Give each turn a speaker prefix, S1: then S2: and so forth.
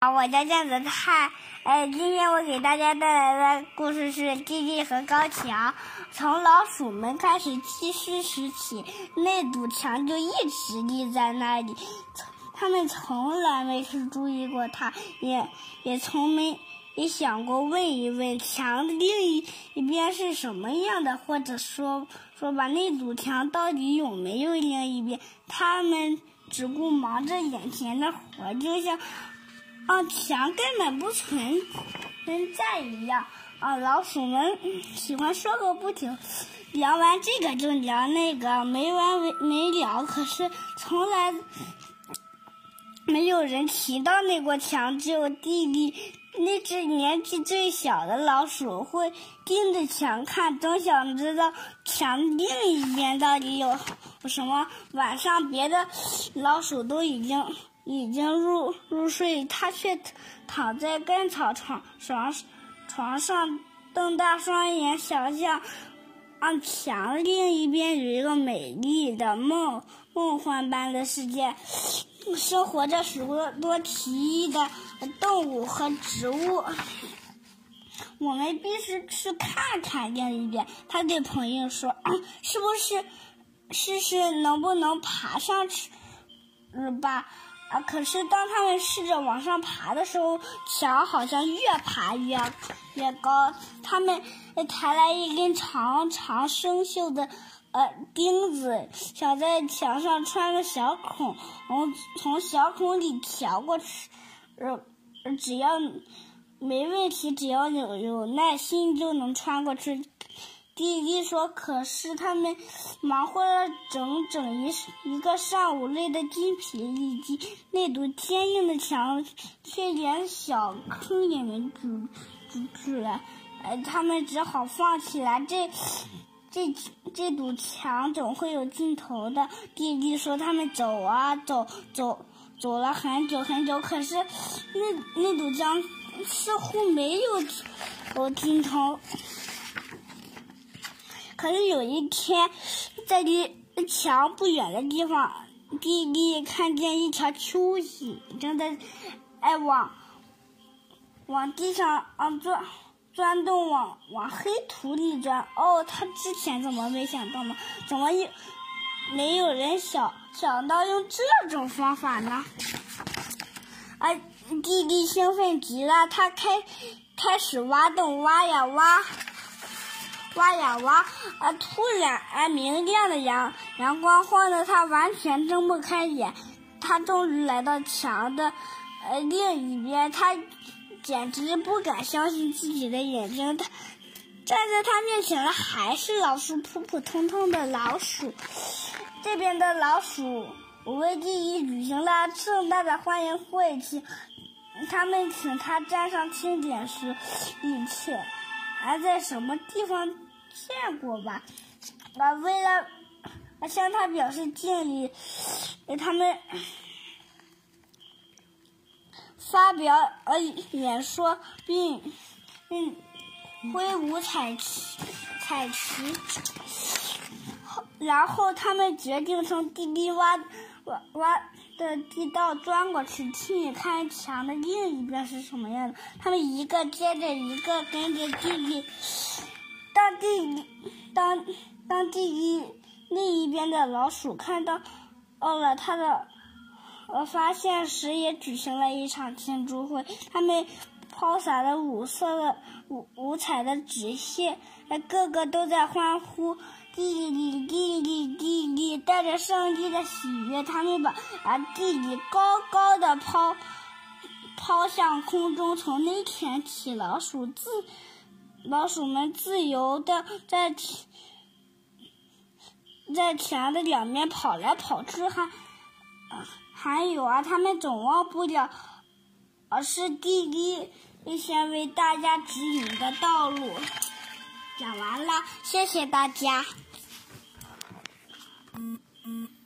S1: 好，我叫姜子泰。呃，今天我给大家带来的故事是《弟弟和高墙》。从老鼠们开始记事时起，那堵墙就一直立在那里。他们从来没去注意过它，也也从没也想过问一问墙的另一一边是什么样的，或者说说吧，那堵墙到底有没有另一边？他们只顾忙着眼前的活，就像。啊，墙根本不存存在一样。啊，老鼠们喜欢说个不停，聊完这个就聊那个，没完没没了。可是从来没有人提到那座墙，只有弟弟那只年纪最小的老鼠会盯着墙看，总想知道墙另一边到底有什么。晚上别的老鼠都已经。已经入入睡，他却躺在干草床床床上，瞪大双眼，想象啊墙另一边有一个美丽的梦梦幻般的世界，生活着许多多奇异的动物和植物。我们必须去看看另一边。他对朋友说：“是不是试试能不能爬上去吧？”啊！可是当他们试着往上爬的时候，墙好像越爬越越高。他们抬来一根长长生锈的呃钉子，想在墙上穿个小孔，从从小孔里跳过去。呃，只要没问题，只要有有耐心就能穿过去。弟弟说：“可是他们忙活了整整一一个上午，累得筋疲力尽。那堵坚硬的墙却连小坑也没堵堵出来，呃，他们只好放弃了。这这这堵墙总会有尽头的。”弟弟说：“他们走啊走，走走了很久很久，可是那那堵墙似乎没有有尽头。”可是有一天，在离墙不远的地方，弟弟看见一条蚯蚓正在哎往往地上啊钻钻洞，往往黑土里钻。哦，他之前怎么没想到呢？怎么又没有人想想到用这种方法呢？啊，弟弟兴奋极了，他开开始挖洞，挖呀挖。挖呀挖，啊！突然，啊，明亮的阳阳光晃得他完全睁不开眼。他终于来到墙的呃另一边，他简直不敢相信自己的眼睛。他站在他面前的还是老鼠，普普通通的老鼠。这边的老鼠为第一举行了盛大的欢迎会，请他们请他站上庆典时，一切还在什么地方？见过吧？啊，为了向他表示敬意，他们发表呃演说，并并挥舞彩旗彩旗。然后他们决定从地地挖挖挖的地道钻过去，亲眼看墙的另一边是什么样的。他们一个接着一个跟着弟弟。当弟当当地一另一边的老鼠看到了他的呃发现时，也举行了一场庆祝会。他们抛洒了五色的五五彩的纸屑，个个都在欢呼，弟弟弟弟弟弟，带着胜利的喜悦，他们把啊弟弟高高的抛抛向空中。从那天起，老鼠自老鼠们自由的在在墙的两边跑来跑去，还还有啊，他们总忘不了，而是弟弟先为大家指引的道路。讲完了，谢谢大家。Mm-mm.